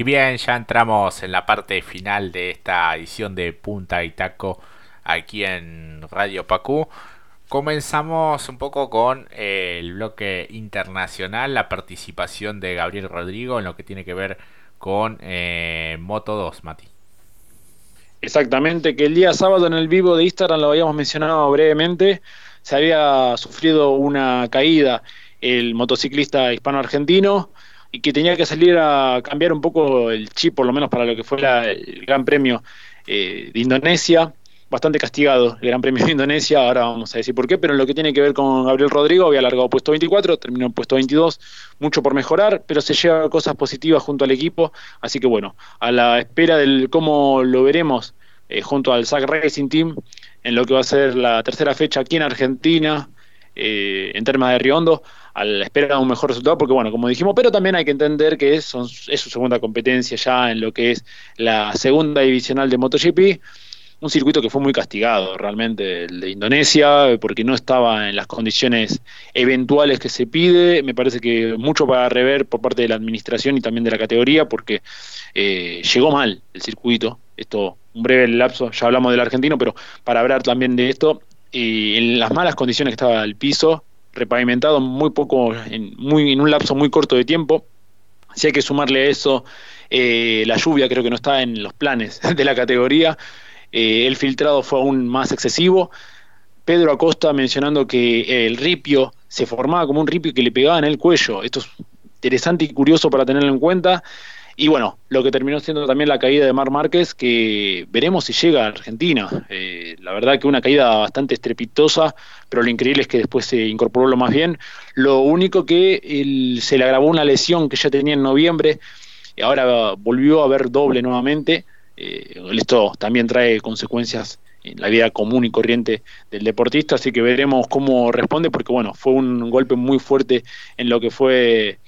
Y bien, ya entramos en la parte final de esta edición de Punta y Taco aquí en Radio Pacú. Comenzamos un poco con eh, el bloque internacional, la participación de Gabriel Rodrigo en lo que tiene que ver con eh, Moto 2, Mati. Exactamente, que el día sábado en el vivo de Instagram lo habíamos mencionado brevemente, se había sufrido una caída el motociclista hispano-argentino y que tenía que salir a cambiar un poco el chip, por lo menos para lo que fue el Gran Premio eh, de Indonesia. Bastante castigado el Gran Premio de Indonesia, ahora vamos a decir por qué, pero en lo que tiene que ver con Gabriel Rodrigo, había alargado puesto 24, terminó en puesto 22, mucho por mejorar, pero se lleva cosas positivas junto al equipo, así que bueno, a la espera del cómo lo veremos eh, junto al SAC Racing Team en lo que va a ser la tercera fecha aquí en Argentina, eh, en términos de Riondo, a la espera de un mejor resultado, porque bueno, como dijimos, pero también hay que entender que es, su segunda competencia ya en lo que es la segunda divisional de MotoGP, un circuito que fue muy castigado realmente, el de Indonesia, porque no estaba en las condiciones eventuales que se pide, me parece que mucho para rever por parte de la administración y también de la categoría, porque eh, llegó mal el circuito, esto, un breve lapso, ya hablamos del argentino, pero para hablar también de esto, eh, en las malas condiciones que estaba el piso, repavimentado muy poco, en, muy, en un lapso muy corto de tiempo. Si hay que sumarle a eso eh, la lluvia, creo que no está en los planes de la categoría. Eh, el filtrado fue aún más excesivo. Pedro Acosta mencionando que el ripio se formaba como un ripio que le pegaba en el cuello. Esto es interesante y curioso para tenerlo en cuenta. Y bueno, lo que terminó siendo también la caída de Mar Márquez, que veremos si llega a Argentina. Eh, la verdad que una caída bastante estrepitosa, pero lo increíble es que después se incorporó lo más bien. Lo único que se le agravó una lesión que ya tenía en noviembre, y ahora volvió a ver doble nuevamente. Eh, esto también trae consecuencias en la vida común y corriente del deportista, así que veremos cómo responde, porque bueno, fue un golpe muy fuerte en lo que fue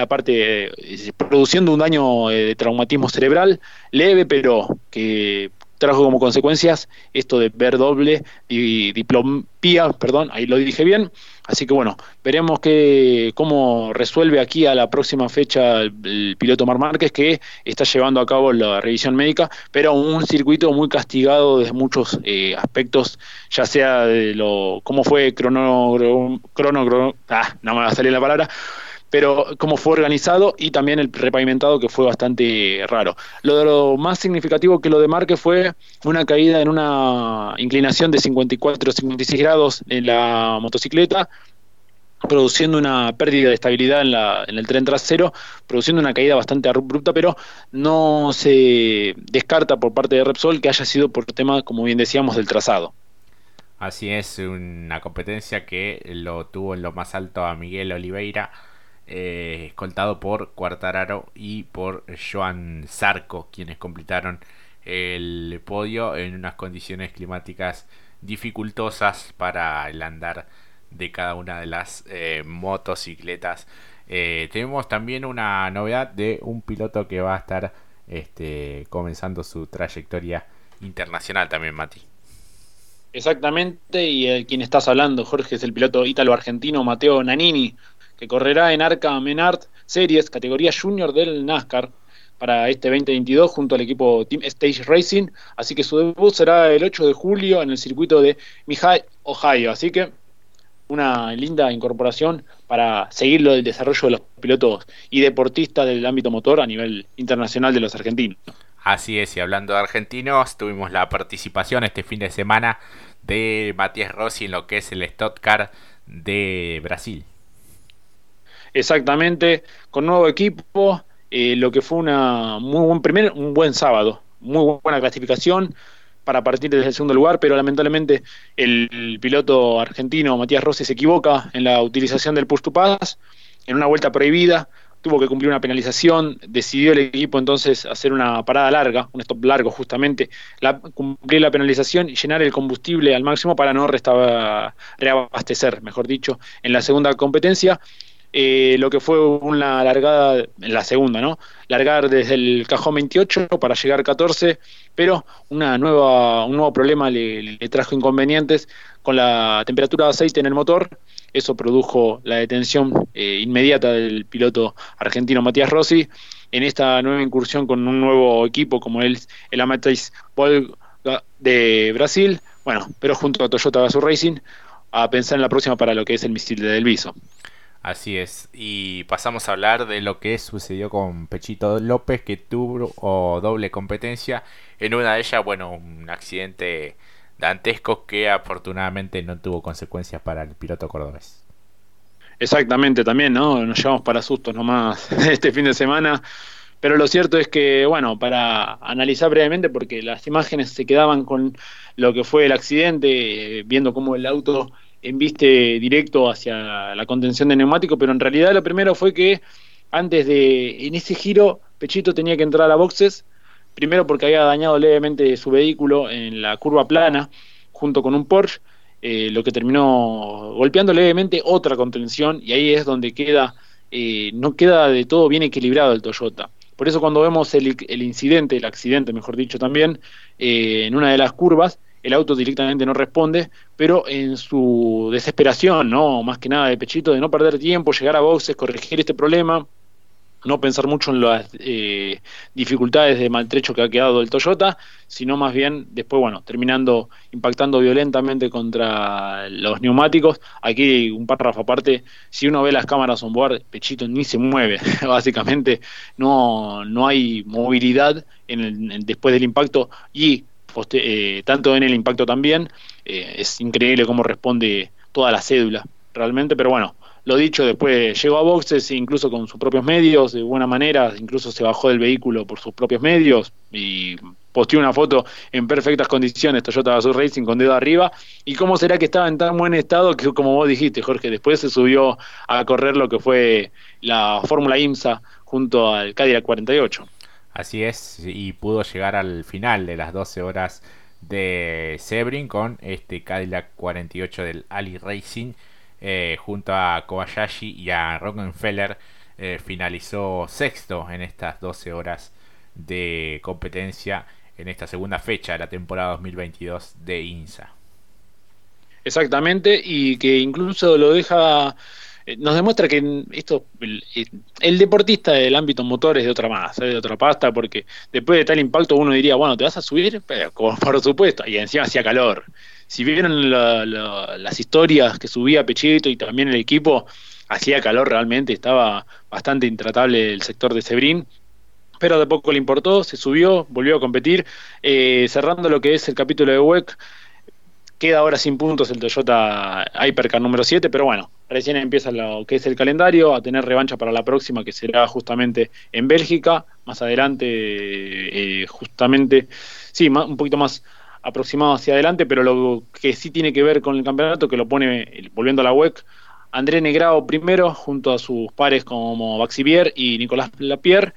la parte, eh, produciendo un daño eh, de traumatismo cerebral leve, pero que trajo como consecuencias esto de ver doble y diplopía, perdón, ahí lo dije bien. Así que bueno, veremos que, cómo resuelve aquí a la próxima fecha el, piloto Mar Márquez que está llevando a cabo la revisión médica, pero un circuito muy castigado desde muchos eh, aspectos, ya sea de lo cómo fue crono, crono, crono ah, no me va a salir la palabra, pero cómo fue organizado y también el repavimentado que fue bastante raro. Lo, de lo más significativo que lo de Marque fue una caída en una inclinación de 54-56 grados en la motocicleta, produciendo una pérdida de estabilidad en, la, en el tren trasero, produciendo una caída bastante abrupta, pero no se descarta por parte de Repsol que haya sido por tema, como bien decíamos, del trazado. Así es, una competencia que lo tuvo en lo más alto a Miguel Oliveira, eh, escoltado por Cuartararo y por Joan Zarco, quienes completaron el podio en unas condiciones climáticas dificultosas para el andar de cada una de las eh, motocicletas. Eh, tenemos también una novedad de un piloto que va a estar este, comenzando su trayectoria internacional también, Mati. Exactamente, y el quien estás hablando, Jorge, es el piloto ítalo-argentino Mateo Nanini, que correrá en Arca Menard Series, categoría junior del NASCAR, para este 2022 junto al equipo Team Stage Racing. Así que su debut será el 8 de julio en el circuito de Mihai, Ohio. Así que una linda incorporación para seguir el desarrollo de los pilotos y deportistas del ámbito motor a nivel internacional de los argentinos. Así es, y hablando de argentinos, tuvimos la participación este fin de semana de Matías Rossi en lo que es el Stock Car de Brasil. Exactamente, con nuevo equipo, eh, lo que fue una muy buen primer, un buen sábado, muy buena clasificación para partir desde el segundo lugar, pero lamentablemente el, piloto argentino Matías Rossi se equivoca en la utilización del push to pass en una vuelta prohibida, tuvo que cumplir una penalización, decidió el equipo entonces hacer una parada larga, un stop largo justamente, la, cumplir la penalización y llenar el combustible al máximo para no reabastecer, mejor dicho, en la segunda competencia eh, lo que fue una largada, en la segunda, ¿no? Largar desde el cajón 28 para llegar 14, pero una nueva, un nuevo problema le, trajo inconvenientes con la temperatura de aceite en el motor Eso produjo la detención eh, inmediata del piloto argentino Matías Rossi en esta nueva incursión con un nuevo equipo como el, el Amatis Volga de Brasil. Bueno, pero junto a Toyota Gazoo Racing a pensar en la próxima para lo que es el misil de Delviso. Así es, y pasamos a hablar de lo que sucedió con Pechito López, que tuvo doble competencia. En una de ellas, bueno, un accidente dantesco que afortunadamente no tuvo consecuencias para el piloto cordobés. Exactamente, también, ¿no? Nos llevamos para sustos nomás este fin de semana. Pero lo cierto es que, bueno, para analizar brevemente, porque las imágenes se quedaban con lo que fue el accidente, eh, viendo cómo el auto enviste directo hacia la contención de neumático, pero en realidad lo primero fue que antes de, en ese giro, Pechito tenía que entrar a boxes, primero porque había dañado levemente su vehículo en la curva plana, junto con un Porsche, eh, lo que terminó golpeando levemente otra contención, y ahí es donde queda, eh, no queda de todo bien equilibrado el Toyota. Por eso cuando vemos el, incidente, el accidente, mejor dicho también, eh, en una de las curvas, el auto directamente no responde, pero en su desesperación, no, más que nada de pechito, de no perder tiempo, llegar a boxes, corregir este problema, no pensar mucho en las eh, dificultades de maltrecho que ha quedado el Toyota, sino más bien después, bueno, terminando impactando violentamente contra los neumáticos. Aquí un párrafo aparte, si uno ve las cámaras on board, Pechito ni se mueve, básicamente no, no hay movilidad en después del impacto y eh, tanto en el impacto también, eh, es increíble cómo responde toda la cédula, realmente, pero bueno, lo dicho, después llegó a boxes incluso con sus propios medios, de buena manera, incluso se bajó del vehículo por sus propios medios y posteó una foto en perfectas condiciones, Toyota Gazoo Racing con dedo arriba. ¿Y cómo será que estaba en tan buen estado que, como vos dijiste, Jorge, después se subió a correr lo que fue la Fórmula IMSA junto al Cadillac 48? Así es, y pudo llegar al final de las 12 horas de Sebring con este Cadillac 48 del Ali Racing eh, junto a Kobayashi y a Rockefeller eh, finalizó sexto en estas 12 horas de competencia en esta segunda fecha de la temporada 2022 de INSA. Exactamente, y que incluso lo deja nos demuestra que esto el, deportista del ámbito motor es de otra más, de otra pasta, porque después de tal impacto uno diría, bueno, ¿te vas a subir? Pero, por supuesto, y encima hacía calor. Si vieron las historias que subía Pechito y también el equipo, hacía calor realmente, estaba bastante intratable el sector de Sebrín, pero de poco le importó, se subió, volvió a competir, eh, cerrando lo que es el capítulo de WEC, Queda ahora sin puntos el Toyota Hypercar número 7, pero bueno, recién empieza lo que es el calendario, a tener revancha para la próxima que será justamente en Bélgica, más adelante, eh, justamente, sí, un poquito más aproximado hacia adelante, pero lo que sí tiene que ver con el campeonato, que lo pone, volviendo a la WEC, André Negrao primero, junto a sus pares como Baxivier y Nicolás Lapierre,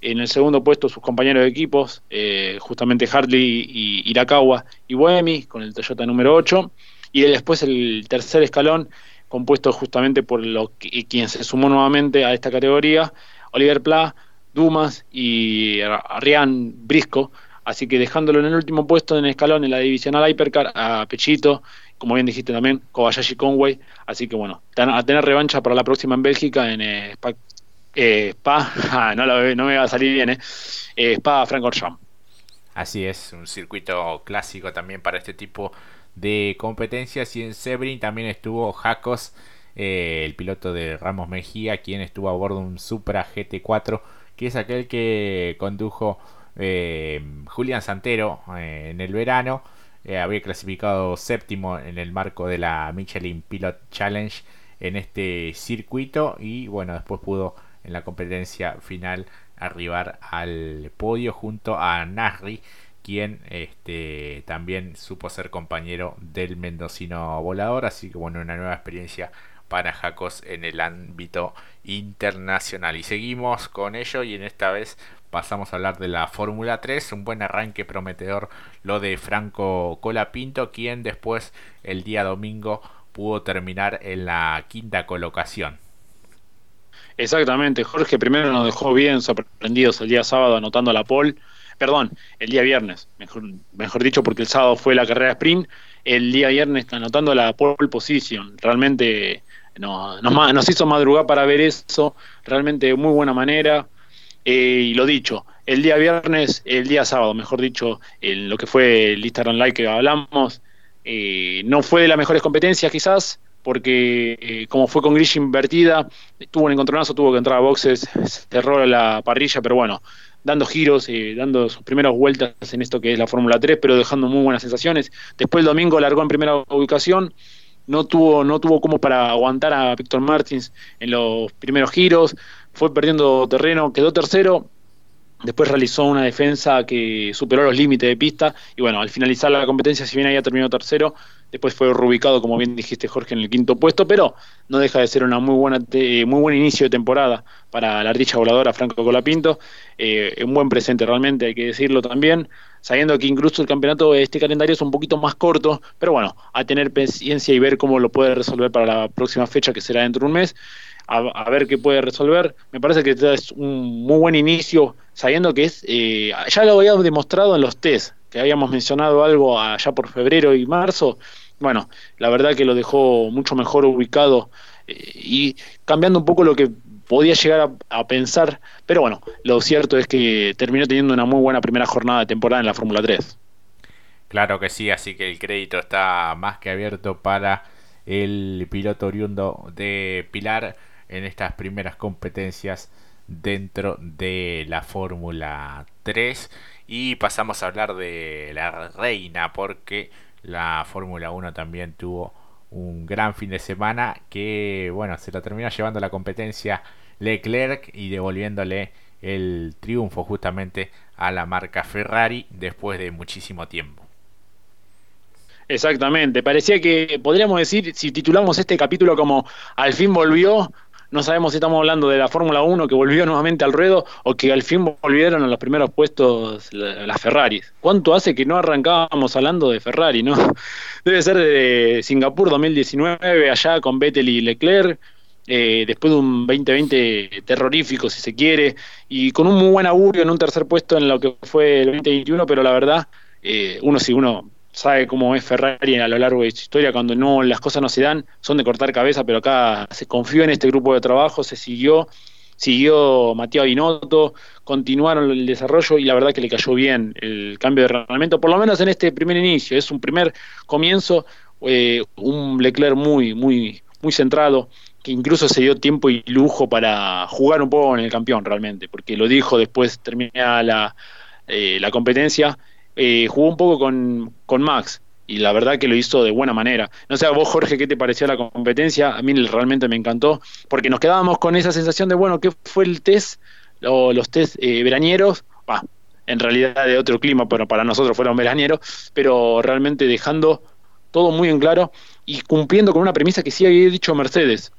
en el segundo puesto sus compañeros de equipos, eh, justamente Hartley y Irakawa y Boemi, con el Toyota número 8. Y después el tercer escalón, compuesto justamente por lo que, quien se sumó nuevamente a esta categoría, Oliver Pla, Dumas y Rian Brisco. Así que dejándolo en el último puesto en el escalón en la divisional Hypercar a Pechito, como bien dijiste también, Kobayashi Conway. Así que bueno, a tener revancha para la próxima en Bélgica en eh, eh, Spa, no, no, me va a salir bien, eh. eh Spa Francorchamps. Así es, un circuito clásico también para este tipo de competencias. Y en Sebring también estuvo Jacos, eh, el piloto de Ramos Mejía, quien estuvo a bordo de un Supra GT4, que es aquel que condujo Julián Santero en el verano. había clasificado séptimo en el marco de la Michelin Pilot Challenge en este circuito y bueno, después pudo en la competencia final arribar al podio junto a Nasri, quien este, también supo ser compañero del mendocino volador, así que bueno, una nueva experiencia para Jacos en el ámbito internacional. Y seguimos con ello y en esta vez pasamos a hablar de la Fórmula 3, un buen arranque prometedor lo de Franco Colapinto, quien después el día domingo pudo terminar en la quinta colocación. Exactamente, Jorge primero nos dejó bien sorprendidos el día sábado anotando la pole, perdón, el día viernes, mejor, mejor dicho porque el sábado fue la carrera sprint, el día viernes anotando la pole position, realmente no, nos, hizo madrugar para ver eso, realmente de muy buena manera. Eh, y lo dicho, el día viernes, el día sábado, mejor dicho, en lo que fue el Instagram Live que hablamos, eh, no fue de las mejores competencias quizás, porque eh, como fue con Grish invertida, tuvo un encontronazo, tuvo que entrar a boxes, cerró la parrilla, pero bueno, dando giros, eh, dando sus primeras vueltas en esto que es la Fórmula 3, pero dejando muy buenas sensaciones. Después el domingo largó en primera ubicación, no tuvo, no tuvo como para aguantar a Víctor Martins en los primeros giros, fue perdiendo terreno, quedó tercero, Después realizó una defensa que superó los límites de pista y bueno, al finalizar la competencia, si bien había terminado tercero, después fue reubicado, como bien dijiste Jorge, en el quinto puesto, pero no deja de ser una muy buena muy buen inicio de temporada para la ardilla voladora Franco Colapinto, eh, un buen presente realmente, hay que decirlo también, sabiendo que incluso el campeonato, este calendario es un poquito más corto, pero bueno, a tener paciencia y ver cómo lo puede resolver para la próxima fecha que será dentro de un mes a, ver qué puede resolver. Me parece que es un muy buen inicio, sabiendo que es, eh, ya lo habíamos demostrado en los test, que habíamos mencionado algo allá por febrero y marzo. Bueno, la verdad que lo dejó mucho mejor ubicado eh, y cambiando un poco lo que podía llegar a, pensar, pero bueno, lo cierto es que terminó teniendo una muy buena primera jornada de temporada en la Fórmula 3. Claro que sí, así que el crédito está más que abierto para el piloto oriundo de Pilar en estas primeras competencias dentro de la Fórmula 3 y pasamos a hablar de la reina porque la Fórmula 1 también tuvo un gran fin de semana que bueno se lo terminó llevando la competencia Leclerc y devolviéndole el triunfo justamente a la marca Ferrari después de muchísimo tiempo. Exactamente, parecía que podríamos decir, si titulamos este capítulo como Al fin volvió, no sabemos si estamos hablando de la Fórmula 1 que volvió nuevamente al ruedo o que al fin volvieron a los primeros puestos las Ferraris. ¿Cuánto hace que no arrancábamos hablando de Ferrari, no? Debe ser de Singapur 2019, allá con Vettel y Leclerc. Eh, después de un 2020 terrorífico, si se quiere, y con un muy buen augurio en un tercer puesto en lo que fue el 2021, pero la verdad, eh, uno si uno sabe cómo es Ferrari a lo largo de su historia, cuando no las cosas no se dan, son de cortar cabeza, pero acá se confió en este grupo de trabajo, se siguió, siguió Mateo Binotto, continuaron el desarrollo y la verdad que le cayó bien el cambio de reglamento, por lo menos en este primer inicio, es un primer comienzo, eh, un Leclerc muy, muy, muy centrado, que incluso se dio tiempo y lujo para jugar un poco en el campeón realmente, porque lo dijo después termina la, eh, la competencia, eh, jugó un poco con, con Max y la verdad que lo hizo de buena manera. No sé, a vos, Jorge, ¿qué te pareció la competencia? A mí realmente me encantó, porque nos quedábamos con esa sensación de, bueno, ¿qué fue el test? O los test eh, veranieros, en realidad de otro clima, pero para nosotros fueron veranieros, pero realmente dejando todo muy en claro y cumpliendo con una premisa que sí había dicho Mercedes.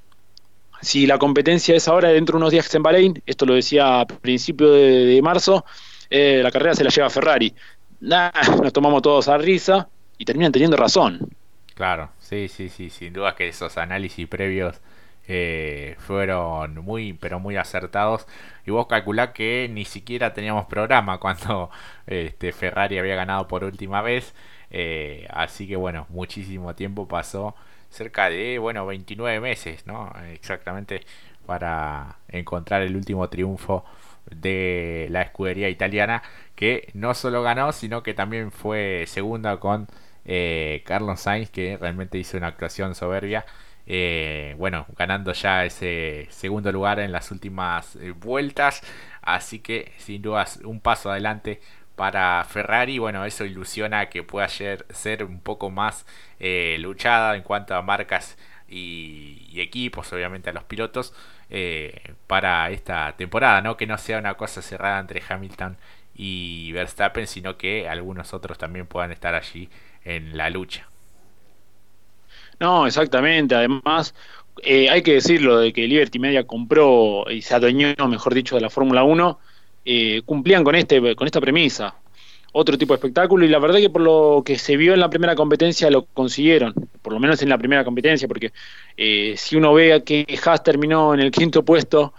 Si la competencia es ahora dentro de unos días en Bahrein, esto lo decía a principio de, marzo, eh, la carrera se la lleva Ferrari nos tomamos todos a risa y terminan teniendo razón. Claro, sí, sí, sí, sin duda que esos análisis previos eh, fueron muy, pero muy acertados. Y vos calculá que ni siquiera teníamos programa cuando este, Ferrari había ganado por última vez. Eh, así que bueno, muchísimo tiempo pasó, cerca de, bueno, 29 meses, ¿no? Exactamente para encontrar el último triunfo de la escudería italiana que no solo ganó sino que también fue segunda con eh, Carlos Sainz que realmente hizo una actuación soberbia. Eh, bueno ganando ya ese segundo lugar en las últimas eh, vueltas. Así que sin dudas un paso adelante para Ferrari. Bueno eso ilusiona que pueda ser, ser un poco más luchada en cuanto a marcas y, equipos obviamente a los pilotos eh, para esta temporada, ¿no? Que no sea una cosa cerrada entre Hamilton y Verstappen, sino que algunos otros también puedan estar allí en la lucha. No, exactamente. Además, eh, hay que decirlo de que Liberty Media compró y se adueñó, mejor dicho, de la Fórmula 1, eh, cumplían con este con esta premisa otro tipo de espectáculo y la verdad que por lo que se vio en la primera competencia lo consiguieron, por lo menos en la primera competencia, porque eh, si uno ve que Haas terminó en el quinto puesto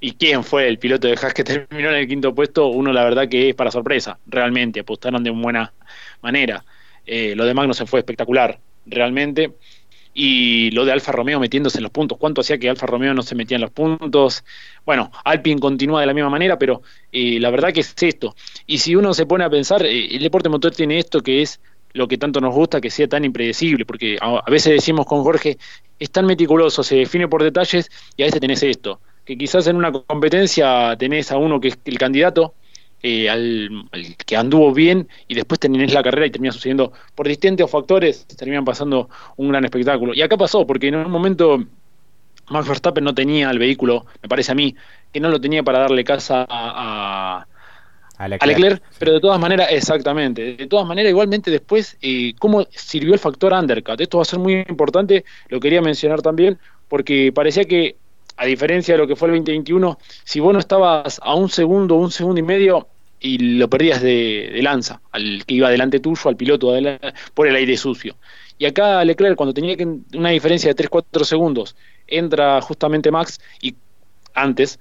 y quién fue el piloto de Haas que terminó en el quinto puesto, uno la verdad que es para sorpresa, realmente, apostaron de buena manera. Eh, lo de Magno se fue espectacular, realmente. Y lo de Alfa Romeo metiéndose en los puntos. ¿Cuánto hacía que Alfa Romeo no se metía en los puntos? Bueno, Alpine continúa de la misma manera, pero eh, la verdad que es esto. Y si uno se pone a pensar, eh, el deporte motor tiene esto que es lo que tanto nos gusta, que sea tan impredecible, porque a, veces decimos con Jorge, es tan meticuloso, se define por detalles y a veces tenés esto, que quizás en una competencia tenés a uno que es el candidato, eh, al, que anduvo bien y después tenés la carrera y termina sucediendo por distintos factores, terminan pasando un gran espectáculo. Y acá pasó, porque en un momento Max Verstappen no tenía el vehículo, me parece a mí, que no lo tenía para darle casa a, a, Leclerc, pero de todas maneras, exactamente, de todas maneras, igualmente después, eh, ¿cómo sirvió el factor undercut? Esto va a ser muy importante, lo quería mencionar también, porque parecía que a diferencia de lo que fue el 2021, si vos no estabas a un segundo, un segundo y medio, y lo perdías de, lanza, al que iba delante tuyo, al piloto por el aire sucio. Y acá Leclerc, cuando tenía una diferencia de 3-4 segundos, entra justamente Max y antes,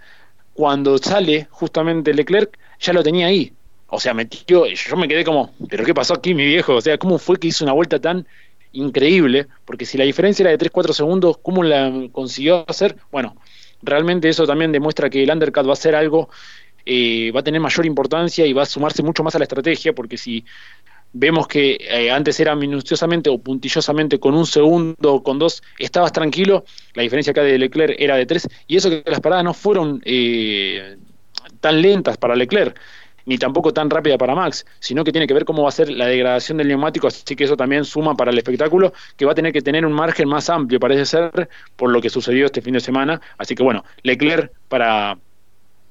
cuando sale justamente Leclerc, ya lo tenía ahí. O sea, metió, yo me quedé como, ¿pero qué pasó aquí, mi viejo? O sea, ¿cómo fue que hizo una vuelta tan increíble? Porque si la diferencia era de 3-4 segundos, ¿cómo la consiguió hacer? Bueno, realmente eso también demuestra que el undercut va a ser algo, eh, va a tener mayor importancia y va a sumarse mucho más a la estrategia, porque si vemos que eh, antes era minuciosamente o puntillosamente con un segundo o con dos, estabas tranquilo, la diferencia acá de Leclerc era de tres, y eso que las paradas no fueron eh, tan lentas para Leclerc ni tampoco tan rápida para Max, sino que tiene que ver cómo va a ser la degradación del neumático, así que eso también suma para el espectáculo, que va a tener que tener un margen más amplio, parece ser, por lo que sucedió este fin de semana. Así que bueno, Leclerc para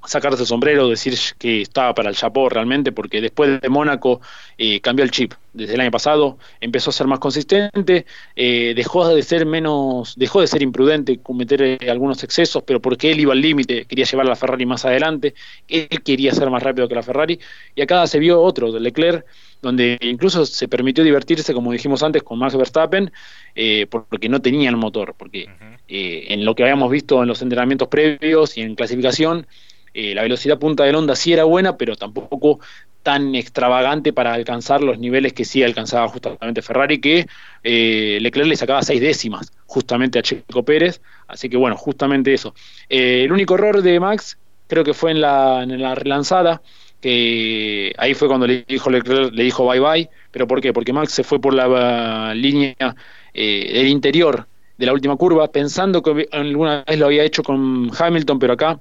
sacarse el sombrero, decir que estaba para el chapó realmente, porque después de Mónaco eh, cambió el chip. Desde el año pasado empezó a ser más consistente, eh, dejó de ser menos, dejó de ser imprudente, cometer eh, algunos excesos, pero porque él iba al límite, quería llevar a la Ferrari más adelante, él quería ser más rápido que la Ferrari, y acá se vio otro, de Leclerc, donde incluso se permitió divertirse, como dijimos antes, con Max Verstappen, porque no tenía el motor, porque en lo que habíamos visto en los entrenamientos previos y en clasificación, eh, la velocidad punta del Honda sí era buena, pero tampoco tan extravagante para alcanzar los niveles que sí alcanzaba justamente Ferrari, que eh, Leclerc le sacaba seis décimas justamente a Checo Pérez, así que bueno, justamente eso. Eh, el único error de Max creo que fue en la, en la relanzada, que ahí fue cuando le dijo Leclerc, le dijo bye bye, pero ¿por qué? Porque Max se fue por la línea del interior de la última curva, pensando que alguna vez lo había hecho con Hamilton, pero acá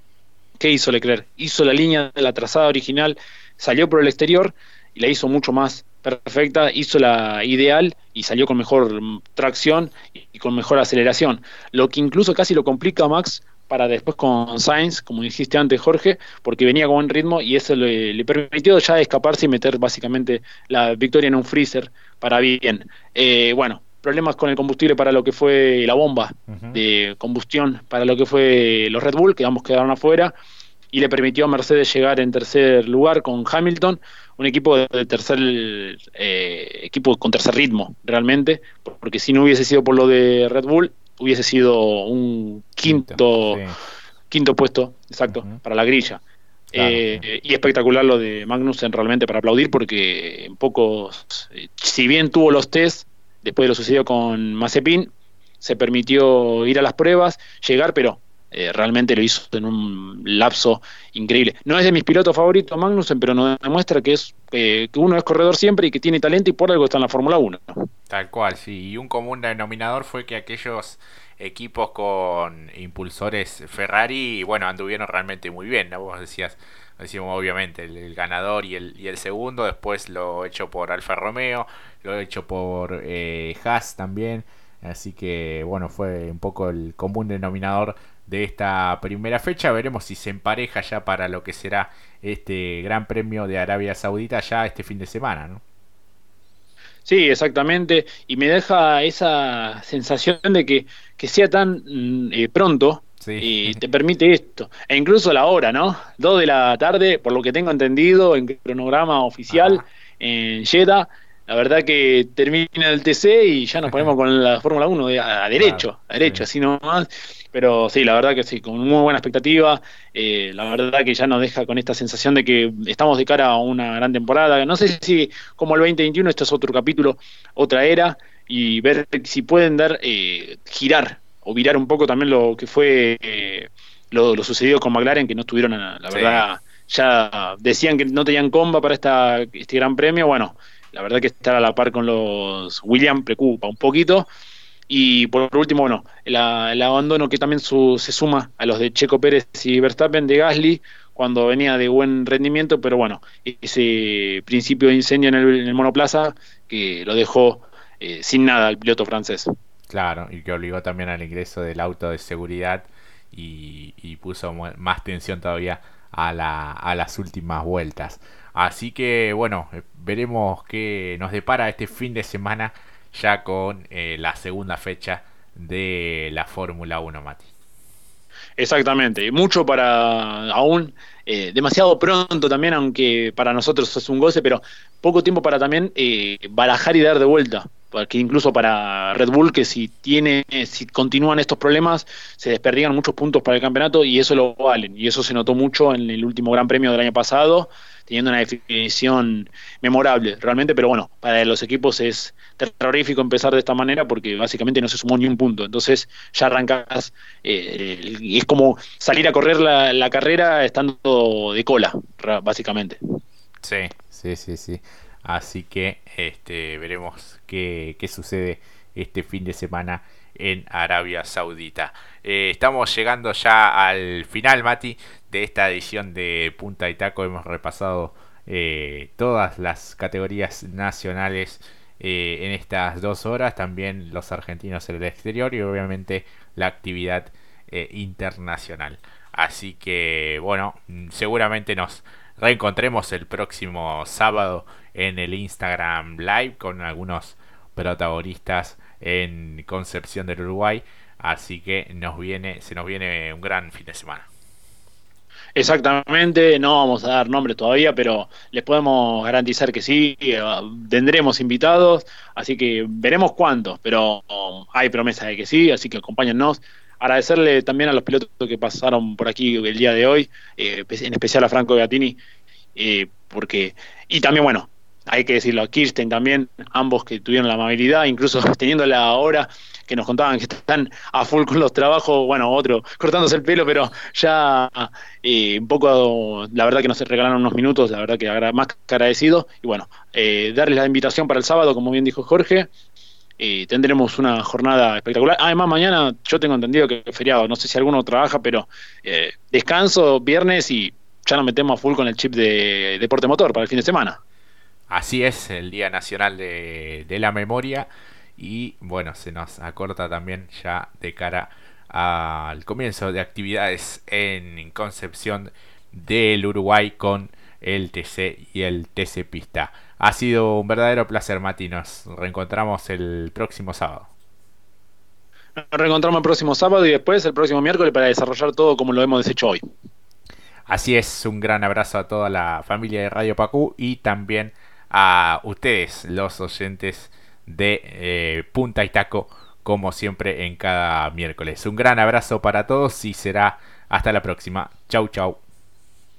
¿Qué hizo Leclerc? Hizo la línea de la trazada original, salió por el exterior y la hizo mucho más perfecta, hizo la ideal y salió con mejor tracción y con mejor aceleración. Lo que incluso casi lo complica a Max para después con Sainz, como dijiste antes Jorge, porque venía con buen ritmo y eso le, permitió ya escaparse y meter básicamente la victoria en un freezer para bien. Eh, bueno, problemas con el combustible para lo que fue la bomba de combustión, para lo que fue los Red Bull, que ambos quedaron afuera, y le permitió a Mercedes llegar en tercer lugar con Hamilton, un equipo de tercer eh, equipo con tercer ritmo realmente, porque si no hubiese sido por lo de Red Bull, hubiese sido un quinto, quinto puesto, exacto, para la grilla. Eh, y espectacular lo de Magnussen realmente para aplaudir porque en pocos, eh, si bien tuvo los test, después de lo sucedido con Mazepin, se permitió ir a las pruebas, llegar, pero eh, realmente lo hizo en un lapso increíble. No es de mis pilotos favoritos Magnussen, pero nos demuestra que es que uno es corredor siempre y que tiene talento y por algo está en la Fórmula 1. Tal cual, sí. Y un común denominador fue que aquellos equipos con impulsores Ferrari, bueno, anduvieron realmente muy bien, ¿no? Vos decías, decimos obviamente el, ganador y el, y el segundo, después lo hecho por Alfa Romeo, lo hecho por eh, Haas también, así que bueno, fue un poco el común denominador de esta primera fecha, veremos si se empareja ya para lo que será este Gran Premio de Arabia Saudita ya este fin de semana, ¿no? Sí, exactamente, y me deja esa sensación de que, que sea tan mm, eh, pronto, y te permite esto. E incluso la hora, ¿no? Dos de la tarde, por lo que tengo entendido, en cronograma oficial, en Jeddah. La verdad que termina el TC y ya nos ponemos con la Fórmula 1 a, derecho, a derecho, así nomás. Pero sí, la verdad que sí, con muy buena expectativa. Eh, la verdad que ya nos deja con esta sensación de que estamos de cara a una gran temporada. No sé si como el 2021 esto es otro capítulo, otra era. y ver si pueden dar, girar o virar un poco también lo que fue lo, sucedido con McLaren, que no estuvieron, la verdad, ya decían que no tenían comba para esta, este gran premio. Bueno, la verdad que estar a la par con los Williams preocupa un poquito. Y por último, bueno, el, abandono que también se suma a los de Checo Pérez y Verstappen de Gasly cuando venía de buen rendimiento, pero bueno, ese principio de incendio en el, monoplaza que lo dejó eh, sin nada al piloto francés. Claro, y que obligó también al ingreso del auto de seguridad y, puso más tensión todavía a, la, a las últimas vueltas. Así que bueno, eh, veremos qué nos depara este fin de semana ya con eh, la segunda fecha de la Fórmula 1, Mati. Exactamente, mucho para aún, eh, demasiado pronto también, aunque para nosotros es un goce, pero poco tiempo para también barajar y dar de vuelta porque incluso para Red Bull, que si tiene, si continúan estos problemas, se desperdigan muchos puntos para el campeonato y eso lo valen. Y eso se notó mucho en el último Gran Premio del año pasado, teniendo una definición memorable, realmente, pero bueno, para los equipos es terrorífico empezar de esta manera porque básicamente no se sumó ni un punto. Entonces ya arrancas, eh, es como salir a correr la, la carrera estando de cola, básicamente. Sí, sí, sí, sí. Así que este, veremos qué, sucede este fin de semana en Arabia Saudita. Eh, estamos llegando ya al final, Mati, de esta edición de Punta y Taco. Hemos repasado eh, todas las categorías nacionales eh, en estas dos horas, también los argentinos en el exterior y obviamente la actividad internacional. Así que bueno, seguramente nos reencontremos el próximo sábado en el Instagram Live con algunos protagonistas en Concepción del Uruguay. Así que nos viene, se nos viene un gran fin de semana. Exactamente, no vamos a dar nombres todavía, pero les podemos garantizar que sí, eh, tendremos invitados, así que veremos cuántos, pero hay promesa de que sí, así que acompáñennos. Agradecerle también a los pilotos que pasaron por aquí el día de hoy, eh, en especial a Franco Gatini, eh, porque, y también, bueno, hay que decirlo, a Kirsten también, ambos que tuvieron la amabilidad, incluso teniendo la hora que nos contaban que están a full con los trabajos, bueno, otro cortándose el pelo, pero ya eh, un poco, la verdad que nos regalaron unos minutos, la verdad que más que agradecido, y bueno, eh, darles la invitación para el sábado, como bien dijo Jorge, eh, tendremos una jornada espectacular. Además, mañana yo tengo entendido que es feriado, no sé si alguno trabaja, pero eh, descanso viernes y ya nos metemos a full con el chip de deporte motor para el fin de semana. Así es, el Día Nacional de, la Memoria. Y bueno, se nos acorta también ya de cara al comienzo de actividades en Concepción del Uruguay con el TC y el TC Pista. Ha sido un verdadero placer, Mati. Nos reencontramos el próximo sábado. Nos reencontramos el próximo sábado y después el próximo miércoles para desarrollar todo como lo hemos hecho hoy. Así es, un gran abrazo a toda la familia de Radio Pacú y también a ustedes, los oyentes de eh, Punta y Taco, como siempre en cada miércoles. Un gran abrazo para todos y será hasta la próxima. Chau, chau.